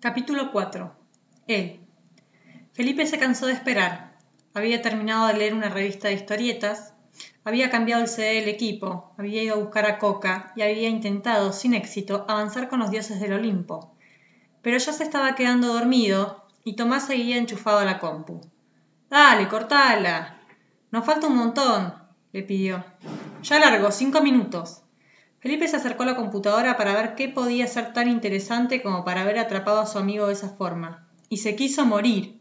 Capítulo 4. Él. Felipe se cansó de esperar. Había terminado de leer una revista de historietas, había cambiado el CD del equipo, había ido a buscar a Coca y había intentado, sin éxito, avanzar con los dioses del Olimpo. Pero ya se estaba quedando dormido y Tomás seguía enchufado a la compu. Dale, cortala. Nos falta un montón, le pidió. Ya largo, cinco minutos. Felipe se acercó a la computadora para ver qué podía ser tan interesante como para haber atrapado a su amigo de esa forma. Y se quiso morir.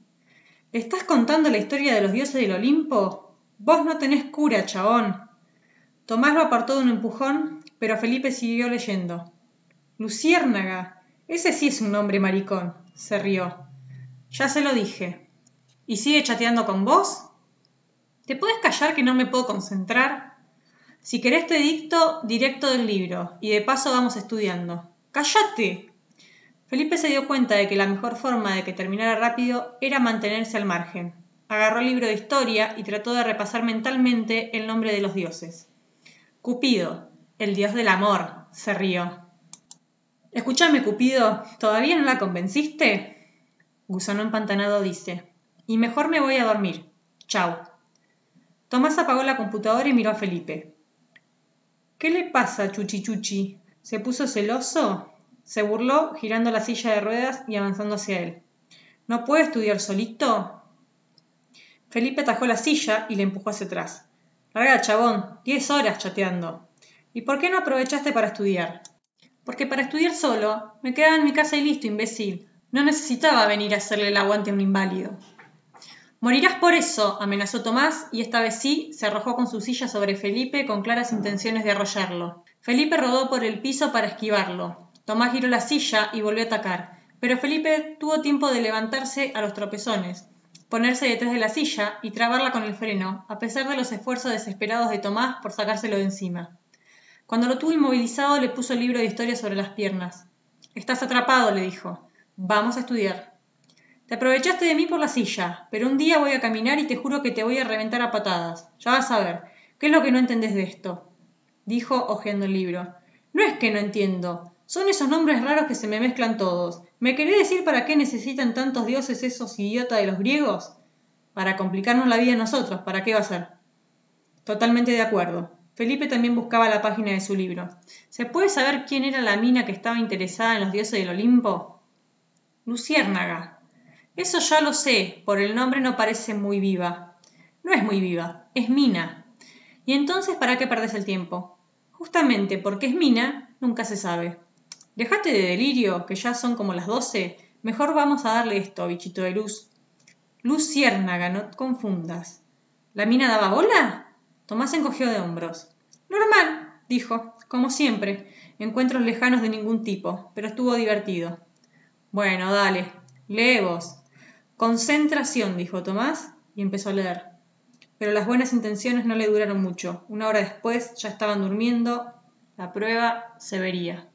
¿Le estás contando la historia de los dioses del Olimpo? Vos no tenés cura, chabón. Tomás lo apartó de un empujón, pero Felipe siguió leyendo. Luciérnaga. Ese sí es un nombre maricón, se rió. Ya se lo dije. ¿Y sigue chateando con vos? ¿Te puedes callar que no me puedo concentrar? Si querés te dicto directo del libro y de paso vamos estudiando. ¡Cállate! Felipe se dio cuenta de que la mejor forma de que terminara rápido era mantenerse al margen. Agarró el libro de historia y trató de repasar mentalmente el nombre de los dioses. Cupido, el dios del amor, se rió. Escúchame, Cupido, ¿todavía no la convenciste? Gusano empantanado dice. Y mejor me voy a dormir. Chau. Tomás apagó la computadora y miró a Felipe. ¿Qué le pasa, Chuchi Chuchi? ¿Se puso celoso? Se burló, girando la silla de ruedas y avanzando hacia él. ¿No puede estudiar solito? Felipe atajó la silla y le empujó hacia atrás. Larga, chabón, diez horas chateando. ¿Y por qué no aprovechaste para estudiar? Porque para estudiar solo, me quedaba en mi casa y listo, imbécil. No necesitaba venir a hacerle el aguante a un inválido. Morirás por eso, amenazó Tomás, y esta vez sí se arrojó con su silla sobre Felipe con claras intenciones de arrollarlo. Felipe rodó por el piso para esquivarlo. Tomás giró la silla y volvió a atacar, pero Felipe tuvo tiempo de levantarse a los tropezones, ponerse detrás de la silla y trabarla con el freno, a pesar de los esfuerzos desesperados de Tomás por sacárselo de encima. Cuando lo tuvo inmovilizado le puso el libro de historia sobre las piernas. Estás atrapado, le dijo. Vamos a estudiar. Te aprovechaste de mí por la silla, pero un día voy a caminar y te juro que te voy a reventar a patadas. Ya vas a ver. ¿Qué es lo que no entendés de esto? Dijo, hojeando el libro. No es que no entiendo. Son esos nombres raros que se me mezclan todos. ¿Me querés decir para qué necesitan tantos dioses esos idiotas de los griegos? Para complicarnos la vida a nosotros. ¿Para qué va a ser? Totalmente de acuerdo. Felipe también buscaba la página de su libro. ¿Se puede saber quién era la mina que estaba interesada en los dioses del Olimpo? Luciérnaga, eso ya lo sé, por el nombre no parece muy viva. No es muy viva, es Mina. ¿Y entonces para qué perdes el tiempo? Justamente porque es Mina, nunca se sabe. Dejate de delirio, que ya son como las doce. Mejor vamos a darle esto, bichito de luz. Luz ciérnaga, no confundas. ¿La mina daba bola? Tomás encogió de hombros. Normal, dijo, como siempre. Encuentros lejanos de ningún tipo, pero estuvo divertido. Bueno, dale, lee vos. Concentración, dijo Tomás, y empezó a leer. Pero las buenas intenciones no le duraron mucho. Una hora después ya estaban durmiendo. La prueba se vería.